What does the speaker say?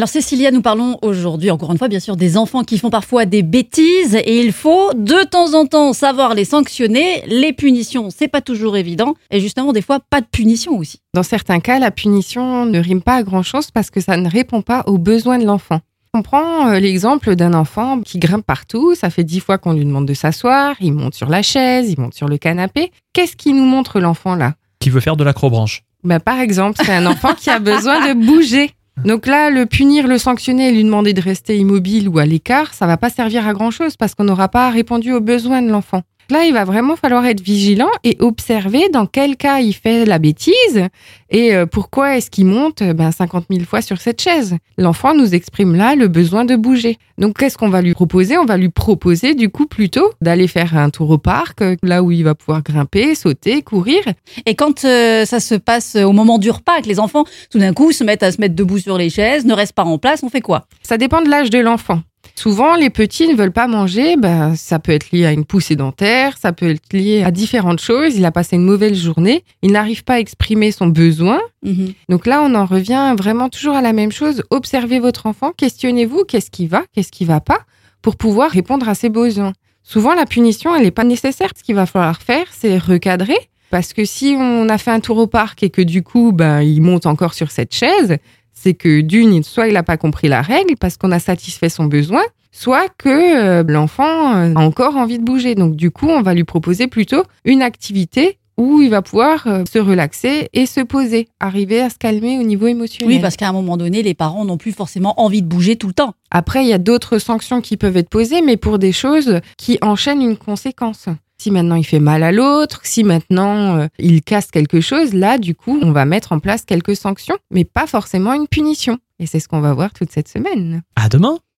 Alors Cécilia, nous parlons aujourd'hui encore une fois bien sûr des enfants qui font parfois des bêtises et il faut de temps en temps savoir les sanctionner. Les punitions, c'est pas toujours évident et justement des fois pas de punition aussi. Dans certains cas, la punition ne rime pas à grand-chose parce que ça ne répond pas aux besoins de l'enfant. On prend euh, l'exemple d'un enfant qui grimpe partout, ça fait dix fois qu'on lui demande de s'asseoir, il monte sur la chaise, il monte sur le canapé. Qu'est-ce qui nous montre l'enfant là? Qui veut faire de l'acrobranche bah, Par exemple, c'est un enfant qui a besoin de bouger. Donc là, le punir, le sanctionner et lui demander de rester immobile ou à l'écart, ça va pas servir à grand chose parce qu'on n'aura pas répondu aux besoins de l'enfant. Là, il va vraiment falloir être vigilant et observer dans quel cas il fait la bêtise et euh, pourquoi est-ce qu'il monte euh, ben, 50 000 fois sur cette chaise. L'enfant nous exprime là le besoin de bouger. Donc, qu'est-ce qu'on va lui proposer? On va lui proposer du coup plutôt d'aller faire un tour au parc, euh, là où il va pouvoir grimper, sauter, courir. Et quand ça se passe au moment du repas, que les enfants tout d'un coup se mettent à se mettre debout sur les chaises, ne restent pas en place, on fait quoi? Ça dépend de l'âge de l'enfant. Souvent, les petits ne veulent pas manger. Ben, ça peut être lié à une poussée dentaire, ça peut être lié à différentes choses. Il a passé une mauvaise journée, il n'arrive pas à exprimer son besoin. Mhm. Donc là, on en revient vraiment toujours à la même chose. Observez votre enfant, questionnez-vous qu'est-ce qui va, qu'est-ce qui va pas, pour pouvoir répondre à ses besoins. Souvent, la punition, elle n'est pas nécessaire. Ce qu'il va falloir faire, c'est recadrer. Parce que si on a fait un tour au parc et que du coup, ben, il monte encore sur cette chaise, c'est que d'une, soit il n'a pas compris la règle parce qu'on a satisfait son besoin, soit que euh, l'enfant euh, a encore envie de bouger. Donc du coup, on va lui proposer plutôt une activité où il va pouvoir euh, se relaxer et se poser, arriver à se calmer au niveau émotionnel. Oui, parce qu'à un moment donné, les parents n'ont plus forcément envie de bouger tout le temps. Après, il y a d'autres sanctions qui peuvent être posées, mais pour des choses qui enchaînent une conséquence. Si maintenant il fait mal à l'autre, si maintenant euh, il casse quelque chose, là, du coup, on va mettre en place quelques sanctions, mais pas forcément une punition. Et c'est ce qu'on va voir toute cette semaine. À demain